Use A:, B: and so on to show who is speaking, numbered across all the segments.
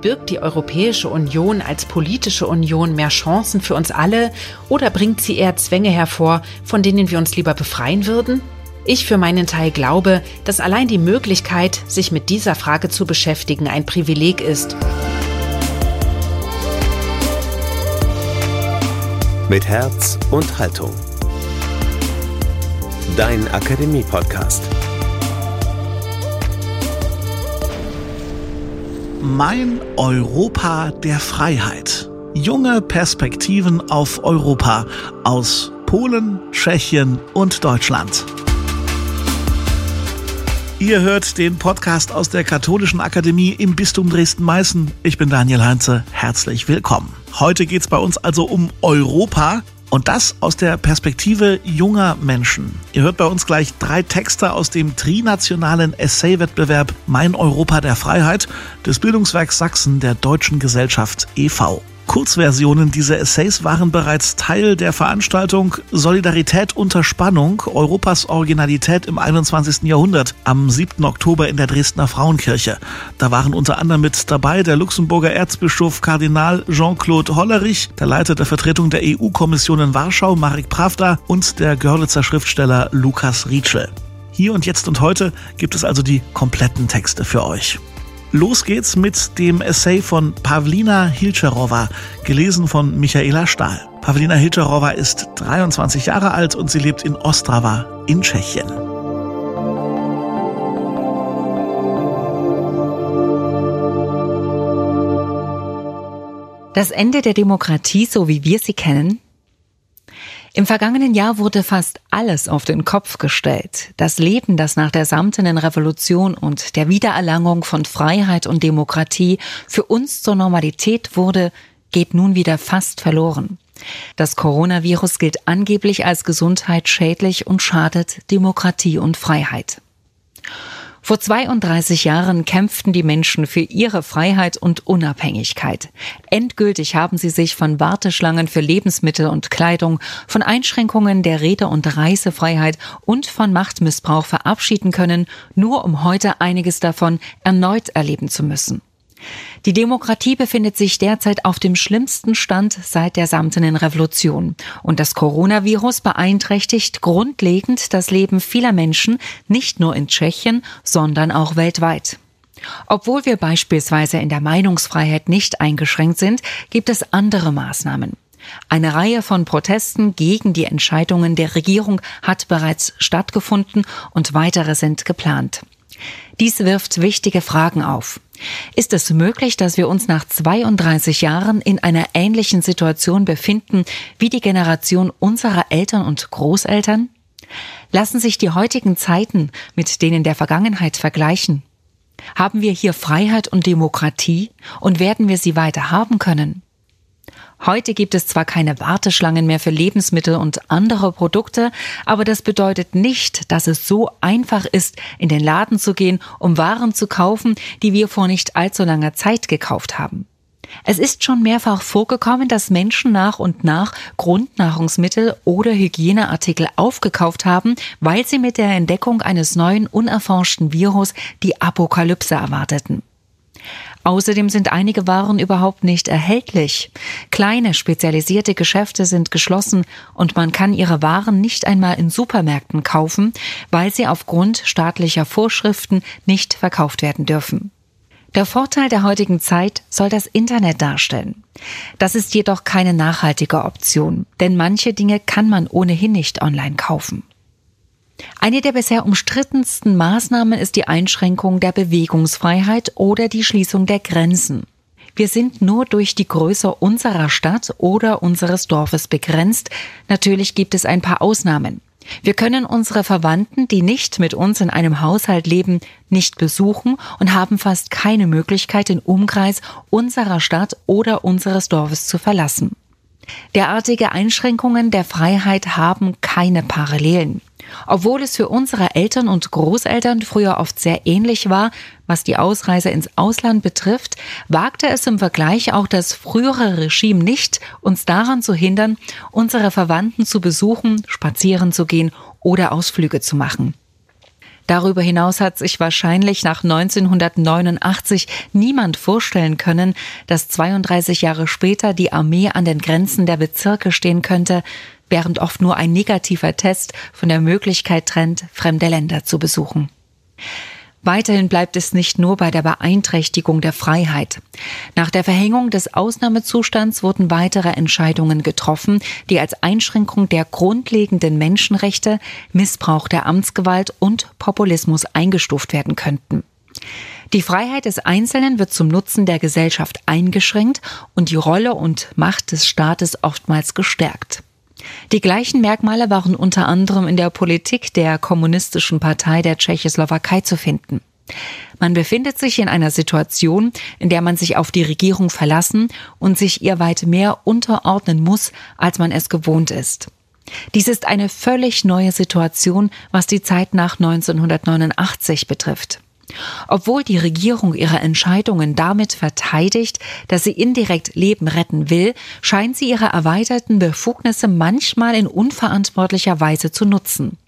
A: Birgt die Europäische Union als politische Union mehr Chancen für uns alle oder bringt sie eher Zwänge hervor, von denen wir uns lieber befreien würden? Ich für meinen Teil glaube, dass allein die Möglichkeit, sich mit dieser Frage zu beschäftigen, ein Privileg ist.
B: Mit Herz und Haltung. Dein Akademie-Podcast.
C: Mein Europa der Freiheit. Junge Perspektiven auf Europa aus Polen, Tschechien und Deutschland. Ihr hört den Podcast aus der Katholischen Akademie im Bistum Dresden-Meißen. Ich bin Daniel Heinze. Herzlich willkommen. Heute geht es bei uns also um Europa und das aus der Perspektive junger Menschen. Ihr hört bei uns gleich drei Texte aus dem trinationalen Essay-Wettbewerb Mein Europa der Freiheit des Bildungswerks Sachsen der Deutschen Gesellschaft e.V. Kurzversionen dieser Essays waren bereits Teil der Veranstaltung Solidarität unter Spannung, Europas Originalität im 21. Jahrhundert am 7. Oktober in der Dresdner Frauenkirche. Da waren unter anderem mit dabei der Luxemburger Erzbischof Kardinal Jean-Claude Hollerich, der Leiter der Vertretung der EU-Kommission in Warschau, Marek Pravda und der Görlitzer Schriftsteller Lukas Rietschel. Hier und jetzt und heute gibt es also die kompletten Texte für euch. Los geht's mit dem Essay von Pavlina Hilcherova, gelesen von Michaela Stahl. Pavlina Hilcherova ist 23 Jahre alt und sie lebt in Ostrava in Tschechien.
D: Das Ende der Demokratie, so wie wir sie kennen, im vergangenen Jahr wurde fast alles auf den Kopf gestellt. Das Leben, das nach der samtenen Revolution und der Wiedererlangung von Freiheit und Demokratie für uns zur Normalität wurde, geht nun wieder fast verloren. Das Coronavirus gilt angeblich als gesundheitsschädlich und schadet Demokratie und Freiheit. Vor 32 Jahren kämpften die Menschen für ihre Freiheit und Unabhängigkeit. Endgültig haben sie sich von Warteschlangen für Lebensmittel und Kleidung, von Einschränkungen der Rede- und Reisefreiheit und von Machtmissbrauch verabschieden können, nur um heute einiges davon erneut erleben zu müssen. Die Demokratie befindet sich derzeit auf dem schlimmsten Stand seit der samtenen Revolution. Und das Coronavirus beeinträchtigt grundlegend das Leben vieler Menschen, nicht nur in Tschechien, sondern auch weltweit. Obwohl wir beispielsweise in der Meinungsfreiheit nicht eingeschränkt sind, gibt es andere Maßnahmen. Eine Reihe von Protesten gegen die Entscheidungen der Regierung hat bereits stattgefunden und weitere sind geplant. Dies wirft wichtige Fragen auf. Ist es möglich, dass wir uns nach 32 Jahren in einer ähnlichen Situation befinden wie die Generation unserer Eltern und Großeltern? Lassen sich die heutigen Zeiten mit denen der Vergangenheit vergleichen? Haben wir hier Freiheit und Demokratie und werden wir sie weiter haben können? Heute gibt es zwar keine Warteschlangen mehr für Lebensmittel und andere Produkte, aber das bedeutet nicht, dass es so einfach ist, in den Laden zu gehen, um Waren zu kaufen, die wir vor nicht allzu langer Zeit gekauft haben. Es ist schon mehrfach vorgekommen, dass Menschen nach und nach Grundnahrungsmittel oder Hygieneartikel aufgekauft haben, weil sie mit der Entdeckung eines neuen unerforschten Virus die Apokalypse erwarteten. Außerdem sind einige Waren überhaupt nicht erhältlich. Kleine spezialisierte Geschäfte sind geschlossen und man kann ihre Waren nicht einmal in Supermärkten kaufen, weil sie aufgrund staatlicher Vorschriften nicht verkauft werden dürfen. Der Vorteil der heutigen Zeit soll das Internet darstellen. Das ist jedoch keine nachhaltige Option, denn manche Dinge kann man ohnehin nicht online kaufen. Eine der bisher umstrittensten Maßnahmen ist die Einschränkung der Bewegungsfreiheit oder die Schließung der Grenzen. Wir sind nur durch die Größe unserer Stadt oder unseres Dorfes begrenzt. Natürlich gibt es ein paar Ausnahmen. Wir können unsere Verwandten, die nicht mit uns in einem Haushalt leben, nicht besuchen und haben fast keine Möglichkeit, den Umkreis unserer Stadt oder unseres Dorfes zu verlassen. Derartige Einschränkungen der Freiheit haben keine Parallelen. Obwohl es für unsere Eltern und Großeltern früher oft sehr ähnlich war, was die Ausreise ins Ausland betrifft, wagte es im Vergleich auch das frühere Regime nicht, uns daran zu hindern, unsere Verwandten zu besuchen, spazieren zu gehen oder Ausflüge zu machen. Darüber hinaus hat sich wahrscheinlich nach 1989 niemand vorstellen können, dass 32 Jahre später die Armee an den Grenzen der Bezirke stehen könnte, während oft nur ein negativer Test von der Möglichkeit trennt, fremde Länder zu besuchen. Weiterhin bleibt es nicht nur bei der Beeinträchtigung der Freiheit. Nach der Verhängung des Ausnahmezustands wurden weitere Entscheidungen getroffen, die als Einschränkung der grundlegenden Menschenrechte, Missbrauch der Amtsgewalt und Populismus eingestuft werden könnten. Die Freiheit des Einzelnen wird zum Nutzen der Gesellschaft eingeschränkt und die Rolle und Macht des Staates oftmals gestärkt. Die gleichen Merkmale waren unter anderem in der Politik der Kommunistischen Partei der Tschechoslowakei zu finden. Man befindet sich in einer Situation, in der man sich auf die Regierung verlassen und sich ihr weit mehr unterordnen muss, als man es gewohnt ist. Dies ist eine völlig neue Situation, was die Zeit nach 1989 betrifft. Obwohl die Regierung ihre Entscheidungen damit verteidigt, dass sie indirekt Leben retten will, scheint sie ihre erweiterten Befugnisse manchmal in unverantwortlicher Weise zu nutzen.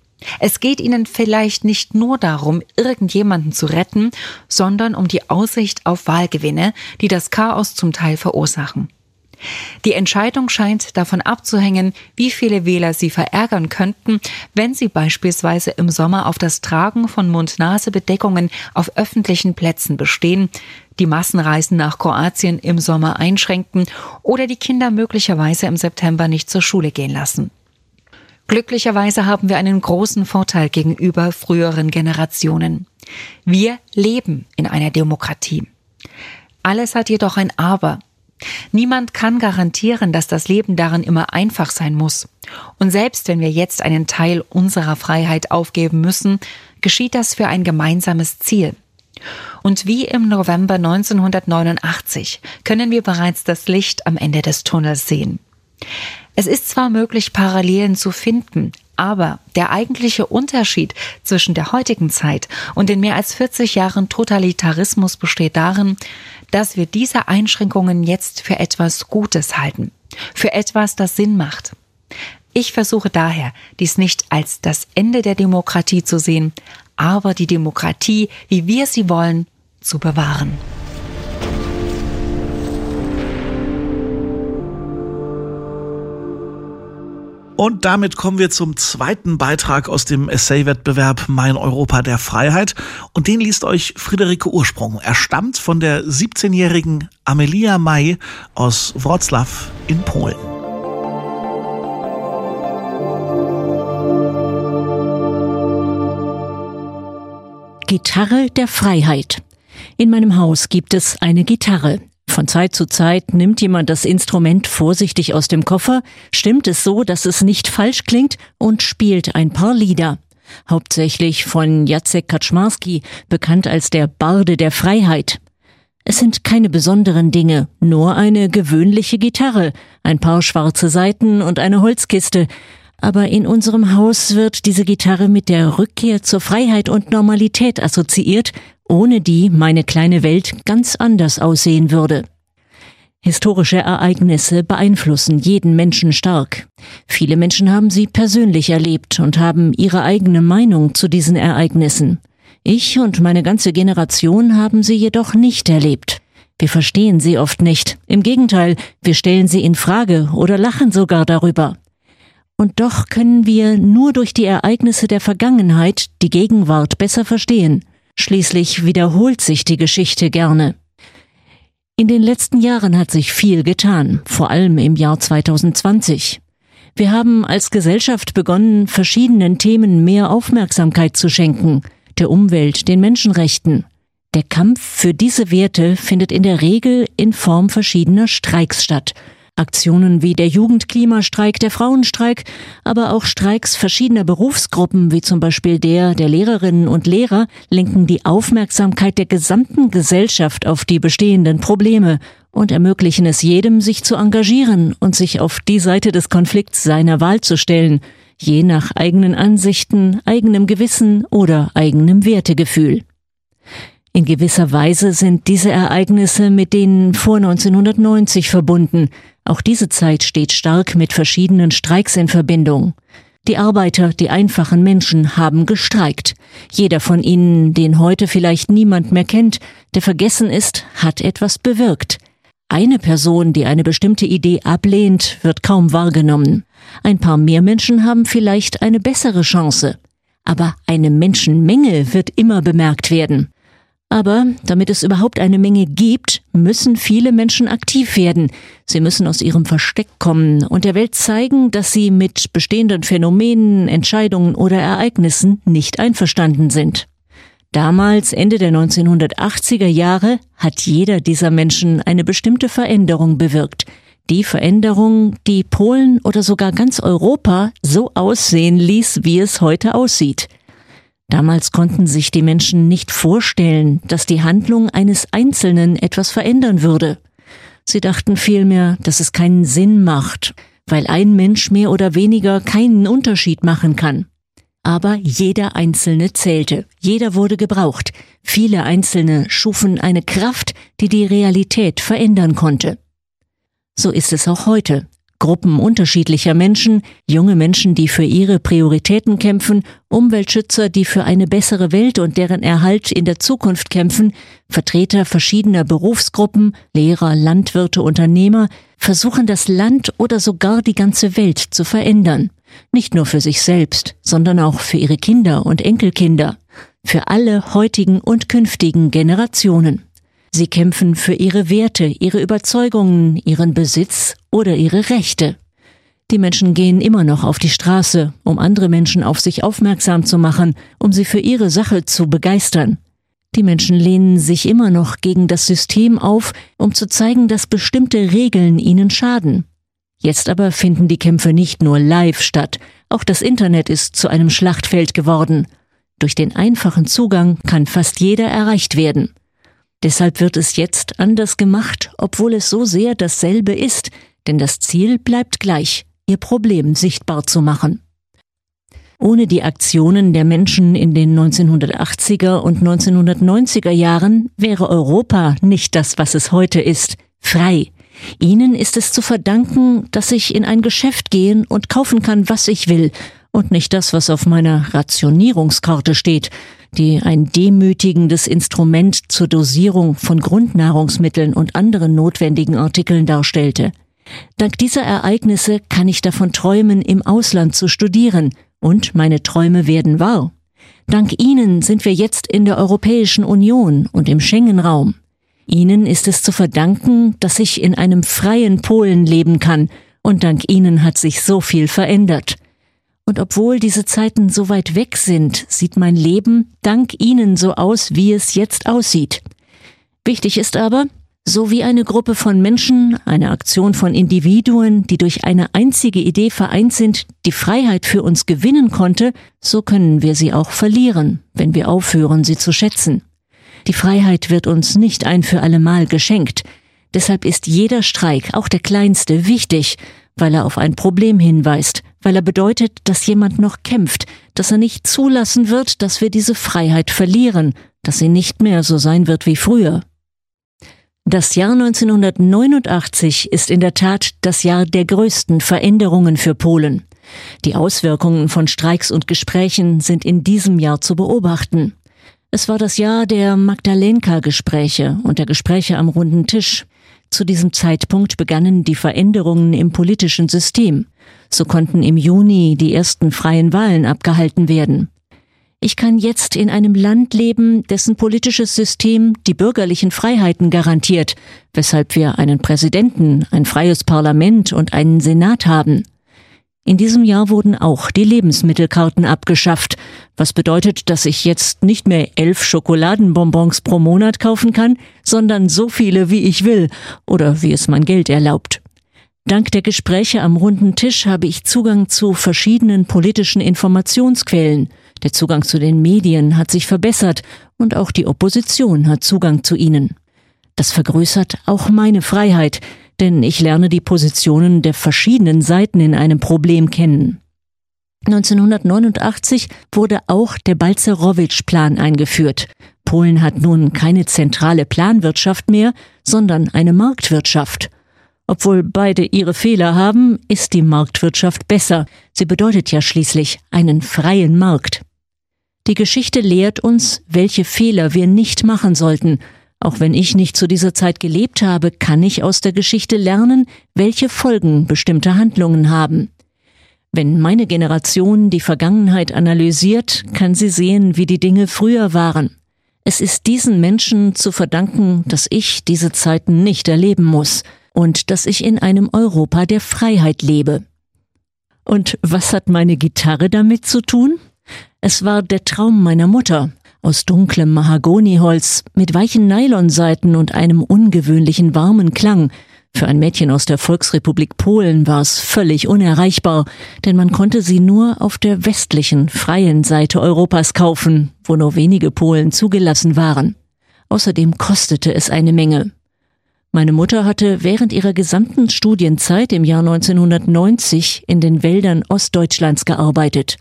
D: Es geht ihnen vielleicht nicht nur darum, irgendjemanden zu retten, sondern um die Aussicht auf Wahlgewinne, die das Chaos zum Teil verursachen. Die Entscheidung scheint davon abzuhängen, wie viele Wähler sie verärgern könnten, wenn sie beispielsweise im Sommer auf das Tragen von Mund-Nase-Bedeckungen auf öffentlichen Plätzen bestehen, die Massenreisen nach Kroatien im Sommer einschränken oder die Kinder möglicherweise im September nicht zur Schule gehen lassen. Glücklicherweise haben wir einen großen Vorteil gegenüber früheren Generationen. Wir leben in einer Demokratie. Alles hat jedoch ein Aber. Niemand kann garantieren, dass das Leben darin immer einfach sein muss. Und selbst wenn wir jetzt einen Teil unserer Freiheit aufgeben müssen, geschieht das für ein gemeinsames Ziel. Und wie im November 1989 können wir bereits das Licht am Ende des Tunnels sehen. Es ist zwar möglich, Parallelen zu finden, aber der eigentliche Unterschied zwischen der heutigen Zeit und den mehr als 40 Jahren Totalitarismus besteht darin, dass wir diese Einschränkungen jetzt für etwas Gutes halten, für etwas, das Sinn macht. Ich versuche daher, dies nicht als das Ende der Demokratie zu sehen, aber die Demokratie, wie wir sie wollen, zu bewahren.
C: Und damit kommen wir zum zweiten Beitrag aus dem Essay-Wettbewerb Mein Europa der Freiheit. Und den liest euch Friederike Ursprung. Er stammt von der 17-jährigen Amelia May aus Wroclaw in Polen.
E: Gitarre der Freiheit. In meinem Haus gibt es eine Gitarre. Von Zeit zu Zeit nimmt jemand das Instrument vorsichtig aus dem Koffer, stimmt es so, dass es nicht falsch klingt und spielt ein paar Lieder. Hauptsächlich von Jacek Kaczmarski, bekannt als der Barde der Freiheit. Es sind keine besonderen Dinge, nur eine gewöhnliche Gitarre, ein paar schwarze Saiten und eine Holzkiste. Aber in unserem Haus wird diese Gitarre mit der Rückkehr zur Freiheit und Normalität assoziiert ohne die meine kleine Welt ganz anders aussehen würde. Historische Ereignisse beeinflussen jeden Menschen stark. Viele Menschen haben sie persönlich erlebt und haben ihre eigene Meinung zu diesen Ereignissen. Ich und meine ganze Generation haben sie jedoch nicht erlebt. Wir verstehen sie oft nicht. Im Gegenteil, wir stellen sie in Frage oder lachen sogar darüber. Und doch können wir nur durch die Ereignisse der Vergangenheit die Gegenwart besser verstehen. Schließlich wiederholt sich die Geschichte gerne. In den letzten Jahren hat sich viel getan, vor allem im Jahr 2020. Wir haben als Gesellschaft begonnen, verschiedenen Themen mehr Aufmerksamkeit zu schenken, der Umwelt, den Menschenrechten. Der Kampf für diese Werte findet in der Regel in Form verschiedener Streiks statt, Aktionen wie der Jugendklimastreik, der Frauenstreik, aber auch Streiks verschiedener Berufsgruppen, wie zum Beispiel der der Lehrerinnen und Lehrer, lenken die Aufmerksamkeit der gesamten Gesellschaft auf die bestehenden Probleme und ermöglichen es jedem, sich zu engagieren und sich auf die Seite des Konflikts seiner Wahl zu stellen, je nach eigenen Ansichten, eigenem Gewissen oder eigenem Wertegefühl. In gewisser Weise sind diese Ereignisse mit denen vor 1990 verbunden. Auch diese Zeit steht stark mit verschiedenen Streiks in Verbindung. Die Arbeiter, die einfachen Menschen haben gestreikt. Jeder von ihnen, den heute vielleicht niemand mehr kennt, der vergessen ist, hat etwas bewirkt. Eine Person, die eine bestimmte Idee ablehnt, wird kaum wahrgenommen. Ein paar mehr Menschen haben vielleicht eine bessere Chance. Aber eine Menschenmenge wird immer bemerkt werden. Aber damit es überhaupt eine Menge gibt, müssen viele Menschen aktiv werden. Sie müssen aus ihrem Versteck kommen und der Welt zeigen, dass sie mit bestehenden Phänomenen, Entscheidungen oder Ereignissen nicht einverstanden sind. Damals, Ende der 1980er Jahre, hat jeder dieser Menschen eine bestimmte Veränderung bewirkt. Die Veränderung, die Polen oder sogar ganz Europa so aussehen ließ, wie es heute aussieht. Damals konnten sich die Menschen nicht vorstellen, dass die Handlung eines Einzelnen etwas verändern würde. Sie dachten vielmehr, dass es keinen Sinn macht, weil ein Mensch mehr oder weniger keinen Unterschied machen kann. Aber jeder Einzelne zählte, jeder wurde gebraucht, viele Einzelne schufen eine Kraft, die die Realität verändern konnte. So ist es auch heute. Gruppen unterschiedlicher Menschen, junge Menschen, die für ihre Prioritäten kämpfen, Umweltschützer, die für eine bessere Welt und deren Erhalt in der Zukunft kämpfen, Vertreter verschiedener Berufsgruppen, Lehrer, Landwirte, Unternehmer, versuchen das Land oder sogar die ganze Welt zu verändern. Nicht nur für sich selbst, sondern auch für ihre Kinder und Enkelkinder, für alle heutigen und künftigen Generationen. Sie kämpfen für ihre Werte, ihre Überzeugungen, ihren Besitz oder ihre Rechte. Die Menschen gehen immer noch auf die Straße, um andere Menschen auf sich aufmerksam zu machen, um sie für ihre Sache zu begeistern. Die Menschen lehnen sich immer noch gegen das System auf, um zu zeigen, dass bestimmte Regeln ihnen schaden. Jetzt aber finden die Kämpfe nicht nur live statt, auch das Internet ist zu einem Schlachtfeld geworden. Durch den einfachen Zugang kann fast jeder erreicht werden. Deshalb wird es jetzt anders gemacht, obwohl es so sehr dasselbe ist, denn das Ziel bleibt gleich, ihr Problem sichtbar zu machen. Ohne die Aktionen der Menschen in den 1980er und 1990er Jahren wäre Europa nicht das, was es heute ist, frei. Ihnen ist es zu verdanken, dass ich in ein Geschäft gehen und kaufen kann, was ich will, und nicht das, was auf meiner Rationierungskarte steht, die ein demütigendes Instrument zur Dosierung von Grundnahrungsmitteln und anderen notwendigen Artikeln darstellte. Dank dieser Ereignisse kann ich davon träumen, im Ausland zu studieren, und meine Träume werden wahr. Dank Ihnen sind wir jetzt in der Europäischen Union und im Schengen-Raum. Ihnen ist es zu verdanken, dass ich in einem freien Polen leben kann, und dank Ihnen hat sich so viel verändert. Und obwohl diese Zeiten so weit weg sind, sieht mein Leben dank Ihnen so aus, wie es jetzt aussieht. Wichtig ist aber, so wie eine Gruppe von Menschen, eine Aktion von Individuen, die durch eine einzige Idee vereint sind, die Freiheit für uns gewinnen konnte, so können wir sie auch verlieren, wenn wir aufhören, sie zu schätzen. Die Freiheit wird uns nicht ein für allemal geschenkt. Deshalb ist jeder Streik, auch der kleinste, wichtig, weil er auf ein Problem hinweist, weil er bedeutet, dass jemand noch kämpft, dass er nicht zulassen wird, dass wir diese Freiheit verlieren, dass sie nicht mehr so sein wird wie früher. Das Jahr 1989 ist in der Tat das Jahr der größten Veränderungen für Polen. Die Auswirkungen von Streiks und Gesprächen sind in diesem Jahr zu beobachten. Es war das Jahr der Magdalenka-Gespräche und der Gespräche am runden Tisch. Zu diesem Zeitpunkt begannen die Veränderungen im politischen System. So konnten im Juni die ersten freien Wahlen abgehalten werden. Ich kann jetzt in einem Land leben, dessen politisches System die bürgerlichen Freiheiten garantiert, weshalb wir einen Präsidenten, ein freies Parlament und einen Senat haben. In diesem Jahr wurden auch die Lebensmittelkarten abgeschafft, was bedeutet, dass ich jetzt nicht mehr elf Schokoladenbonbons pro Monat kaufen kann, sondern so viele, wie ich will oder wie es mein Geld erlaubt. Dank der Gespräche am runden Tisch habe ich Zugang zu verschiedenen politischen Informationsquellen. Der Zugang zu den Medien hat sich verbessert und auch die Opposition hat Zugang zu ihnen. Das vergrößert auch meine Freiheit, denn ich lerne die Positionen der verschiedenen Seiten in einem Problem kennen. 1989 wurde auch der Balzerowitsch-Plan eingeführt. Polen hat nun keine zentrale Planwirtschaft mehr, sondern eine Marktwirtschaft. Obwohl beide ihre Fehler haben, ist die Marktwirtschaft besser. Sie bedeutet ja schließlich einen freien Markt. Die Geschichte lehrt uns, welche Fehler wir nicht machen sollten. Auch wenn ich nicht zu dieser Zeit gelebt habe, kann ich aus der Geschichte lernen, welche Folgen bestimmte Handlungen haben. Wenn meine Generation die Vergangenheit analysiert, kann sie sehen, wie die Dinge früher waren. Es ist diesen Menschen zu verdanken, dass ich diese Zeiten nicht erleben muss und dass ich in einem Europa der Freiheit lebe. Und was hat meine Gitarre damit zu tun? Es war der Traum meiner Mutter, aus dunklem Mahagoniholz, mit weichen Nylonseiten und einem ungewöhnlichen warmen Klang. Für ein Mädchen aus der Volksrepublik Polen war es völlig unerreichbar, denn man konnte sie nur auf der westlichen, freien Seite Europas kaufen, wo nur wenige Polen zugelassen waren. Außerdem kostete es eine Menge. Meine Mutter hatte während ihrer gesamten Studienzeit im Jahr 1990 in den Wäldern Ostdeutschlands gearbeitet.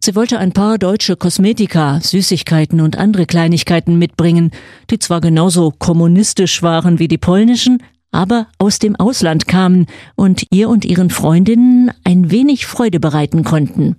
E: Sie wollte ein paar deutsche Kosmetika, Süßigkeiten und andere Kleinigkeiten mitbringen, die zwar genauso kommunistisch waren wie die polnischen, aber aus dem Ausland kamen und ihr und ihren Freundinnen ein wenig Freude bereiten konnten.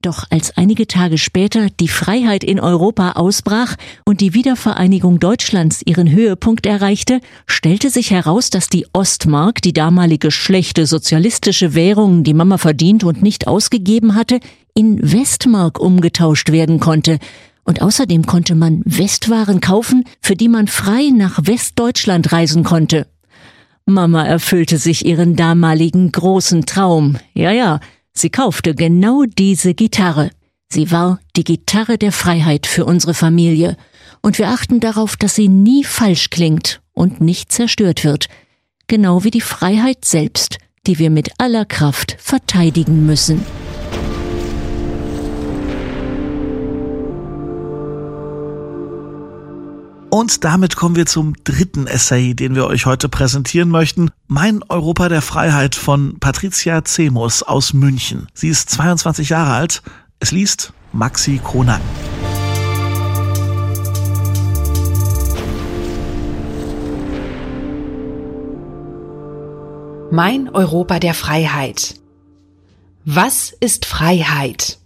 E: Doch als einige Tage später die Freiheit in Europa ausbrach und die Wiedervereinigung Deutschlands ihren Höhepunkt erreichte, stellte sich heraus, dass die Ostmark, die damalige schlechte sozialistische Währung, die Mama verdient und nicht ausgegeben hatte, in Westmark umgetauscht werden konnte. Und außerdem konnte man Westwaren kaufen, für die man frei nach Westdeutschland reisen konnte. Mama erfüllte sich ihren damaligen großen Traum. Ja, ja, Sie kaufte genau diese Gitarre. Sie war die Gitarre der Freiheit für unsere Familie. Und wir achten darauf, dass sie nie falsch klingt und nicht zerstört wird. Genau wie die Freiheit selbst, die wir mit aller Kraft verteidigen müssen.
C: Und damit kommen wir zum dritten Essay, den wir euch heute präsentieren möchten. Mein Europa der Freiheit von Patricia Zemus aus München. Sie ist 22 Jahre alt. Es liest Maxi Kronak.
A: Mein Europa der Freiheit. Was ist Freiheit?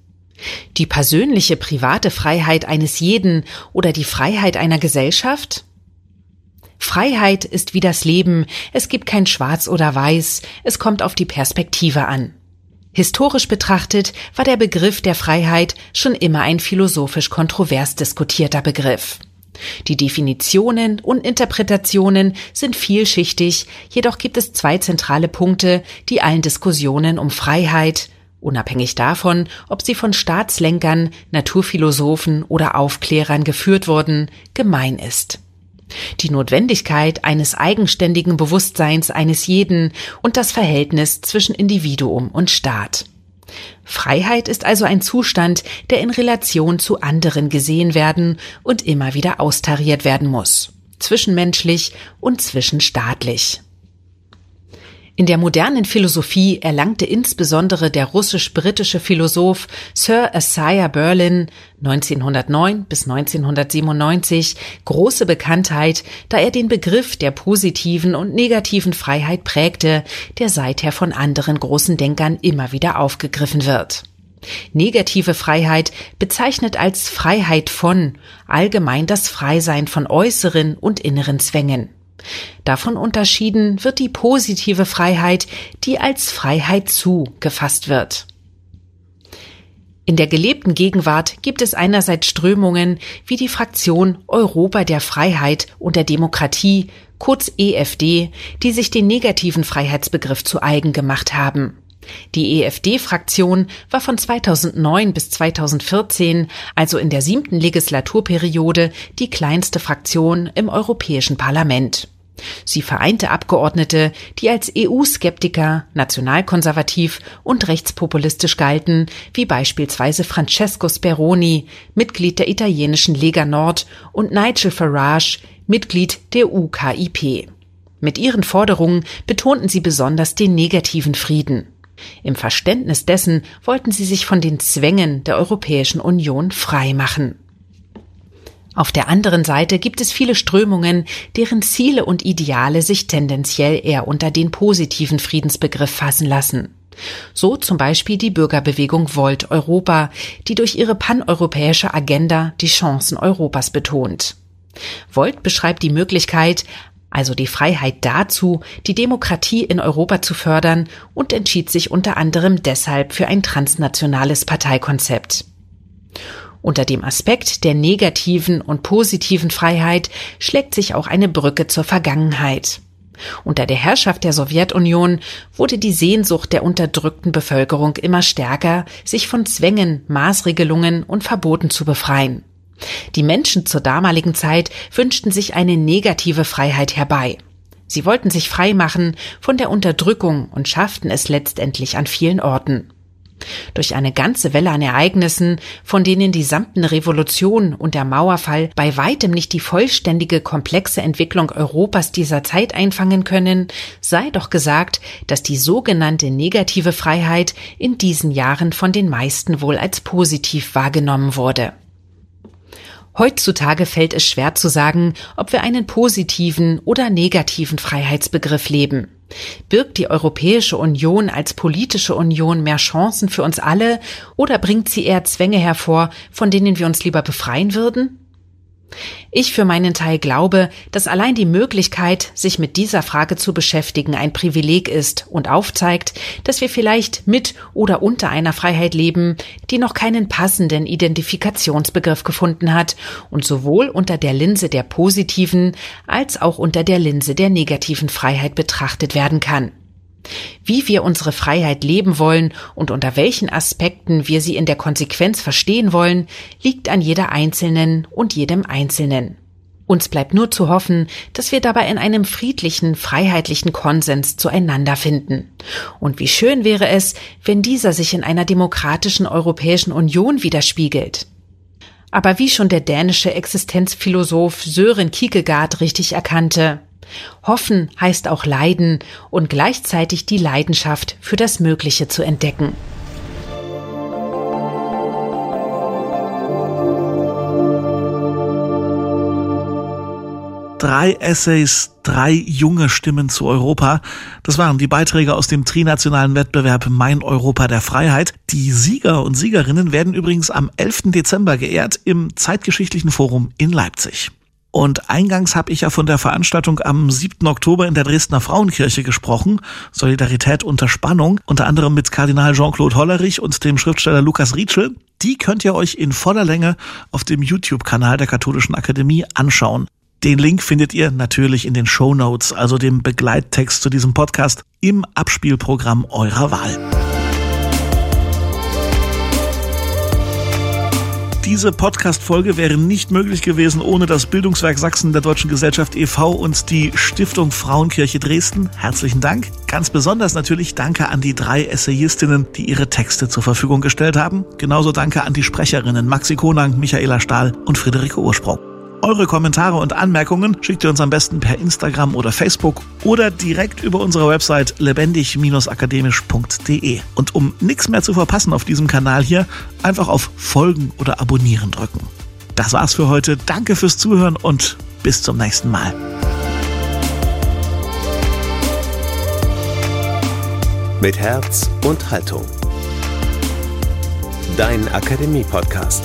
A: Die persönliche private Freiheit eines jeden oder die Freiheit einer Gesellschaft? Freiheit ist wie das Leben, es gibt kein Schwarz oder Weiß, es kommt auf die Perspektive an. Historisch betrachtet war der Begriff der Freiheit schon immer ein philosophisch kontrovers diskutierter Begriff. Die Definitionen und Interpretationen sind vielschichtig, jedoch gibt es zwei zentrale Punkte, die allen Diskussionen um Freiheit, unabhängig davon, ob sie von Staatslenkern, Naturphilosophen oder Aufklärern geführt wurden, gemein ist. Die Notwendigkeit eines eigenständigen Bewusstseins eines jeden und das Verhältnis zwischen Individuum und Staat. Freiheit ist also ein Zustand, der in Relation zu anderen gesehen werden und immer wieder austariert werden muss, zwischenmenschlich und zwischenstaatlich. In der modernen Philosophie erlangte insbesondere der russisch-britische Philosoph Sir Isaiah Berlin 1909 bis 1997 große Bekanntheit, da er den Begriff der positiven und negativen Freiheit prägte, der seither von anderen großen Denkern immer wieder aufgegriffen wird. Negative Freiheit bezeichnet als Freiheit von allgemein das Freisein von äußeren und inneren Zwängen. Davon unterschieden wird die positive Freiheit, die als Freiheit zu gefasst wird. In der gelebten Gegenwart gibt es einerseits Strömungen wie die Fraktion Europa der Freiheit und der Demokratie, kurz EFD, die sich den negativen Freiheitsbegriff zu eigen gemacht haben. Die EFD-Fraktion war von 2009 bis 2014, also in der siebten Legislaturperiode, die kleinste Fraktion im Europäischen Parlament. Sie vereinte Abgeordnete, die als EU-Skeptiker, nationalkonservativ und rechtspopulistisch galten, wie beispielsweise Francesco Speroni, Mitglied der italienischen Lega Nord, und Nigel Farage, Mitglied der UKIP. Mit ihren Forderungen betonten sie besonders den negativen Frieden. Im Verständnis dessen wollten sie sich von den Zwängen der Europäischen Union frei machen. Auf der anderen Seite gibt es viele Strömungen, deren Ziele und Ideale sich tendenziell eher unter den positiven Friedensbegriff fassen lassen. So zum Beispiel die Bürgerbewegung Volt Europa, die durch ihre paneuropäische Agenda die Chancen Europas betont. Volt beschreibt die Möglichkeit, also die Freiheit dazu, die Demokratie in Europa zu fördern und entschied sich unter anderem deshalb für ein transnationales Parteikonzept. Unter dem Aspekt der negativen und positiven Freiheit schlägt sich auch eine Brücke zur Vergangenheit. Unter der Herrschaft der Sowjetunion wurde die Sehnsucht der unterdrückten Bevölkerung immer stärker, sich von Zwängen, Maßregelungen und Verboten zu befreien. Die Menschen zur damaligen Zeit wünschten sich eine negative Freiheit herbei. Sie wollten sich frei machen von der Unterdrückung und schafften es letztendlich an vielen Orten. Durch eine ganze Welle an Ereignissen, von denen die Samten Revolution und der Mauerfall bei weitem nicht die vollständige, komplexe Entwicklung Europas dieser Zeit einfangen können, sei doch gesagt, dass die sogenannte negative Freiheit in diesen Jahren von den meisten wohl als positiv wahrgenommen wurde. Heutzutage fällt es schwer zu sagen, ob wir einen positiven oder negativen Freiheitsbegriff leben. Birgt die Europäische Union als politische Union mehr Chancen für uns alle oder bringt sie eher Zwänge hervor, von denen wir uns lieber befreien würden? Ich für meinen Teil glaube, dass allein die Möglichkeit, sich mit dieser Frage zu beschäftigen, ein Privileg ist und aufzeigt, dass wir vielleicht mit oder unter einer Freiheit leben, die noch keinen passenden Identifikationsbegriff gefunden hat und sowohl unter der Linse der positiven als auch unter der Linse der negativen Freiheit betrachtet werden kann. Wie wir unsere Freiheit leben wollen und unter welchen Aspekten wir sie in der Konsequenz verstehen wollen, liegt an jeder Einzelnen und jedem Einzelnen. Uns bleibt nur zu hoffen, dass wir dabei in einem friedlichen, freiheitlichen Konsens zueinander finden. Und wie schön wäre es, wenn dieser sich in einer demokratischen Europäischen Union widerspiegelt. Aber wie schon der dänische Existenzphilosoph Sören Kierkegaard richtig erkannte, Hoffen heißt auch leiden und gleichzeitig die Leidenschaft für das Mögliche zu entdecken.
C: drei Essays, drei junge Stimmen zu Europa. Das waren die Beiträge aus dem trinationalen Wettbewerb Mein Europa der Freiheit. Die Sieger und Siegerinnen werden übrigens am 11. Dezember geehrt im Zeitgeschichtlichen Forum in Leipzig. Und eingangs habe ich ja von der Veranstaltung am 7. Oktober in der Dresdner Frauenkirche gesprochen, Solidarität unter Spannung, unter anderem mit Kardinal Jean-Claude Hollerich und dem Schriftsteller Lukas Rietschel. Die könnt ihr euch in voller Länge auf dem YouTube-Kanal der Katholischen Akademie anschauen. Den Link findet ihr natürlich in den Show Notes, also dem Begleittext zu diesem Podcast im Abspielprogramm eurer Wahl. Diese Podcast-Folge wäre nicht möglich gewesen ohne das Bildungswerk Sachsen der Deutschen Gesellschaft e.V. und die Stiftung Frauenkirche Dresden. Herzlichen Dank. Ganz besonders natürlich danke an die drei Essayistinnen, die ihre Texte zur Verfügung gestellt haben. Genauso danke an die Sprecherinnen Maxi Konang, Michaela Stahl und Friederike Ursprung. Eure Kommentare und Anmerkungen schickt ihr uns am besten per Instagram oder Facebook oder direkt über unsere Website lebendig-akademisch.de. Und um nichts mehr zu verpassen auf diesem Kanal hier, einfach auf Folgen oder Abonnieren drücken. Das war's für heute. Danke fürs Zuhören und bis zum nächsten Mal.
B: Mit Herz und Haltung. Dein Akademie-Podcast.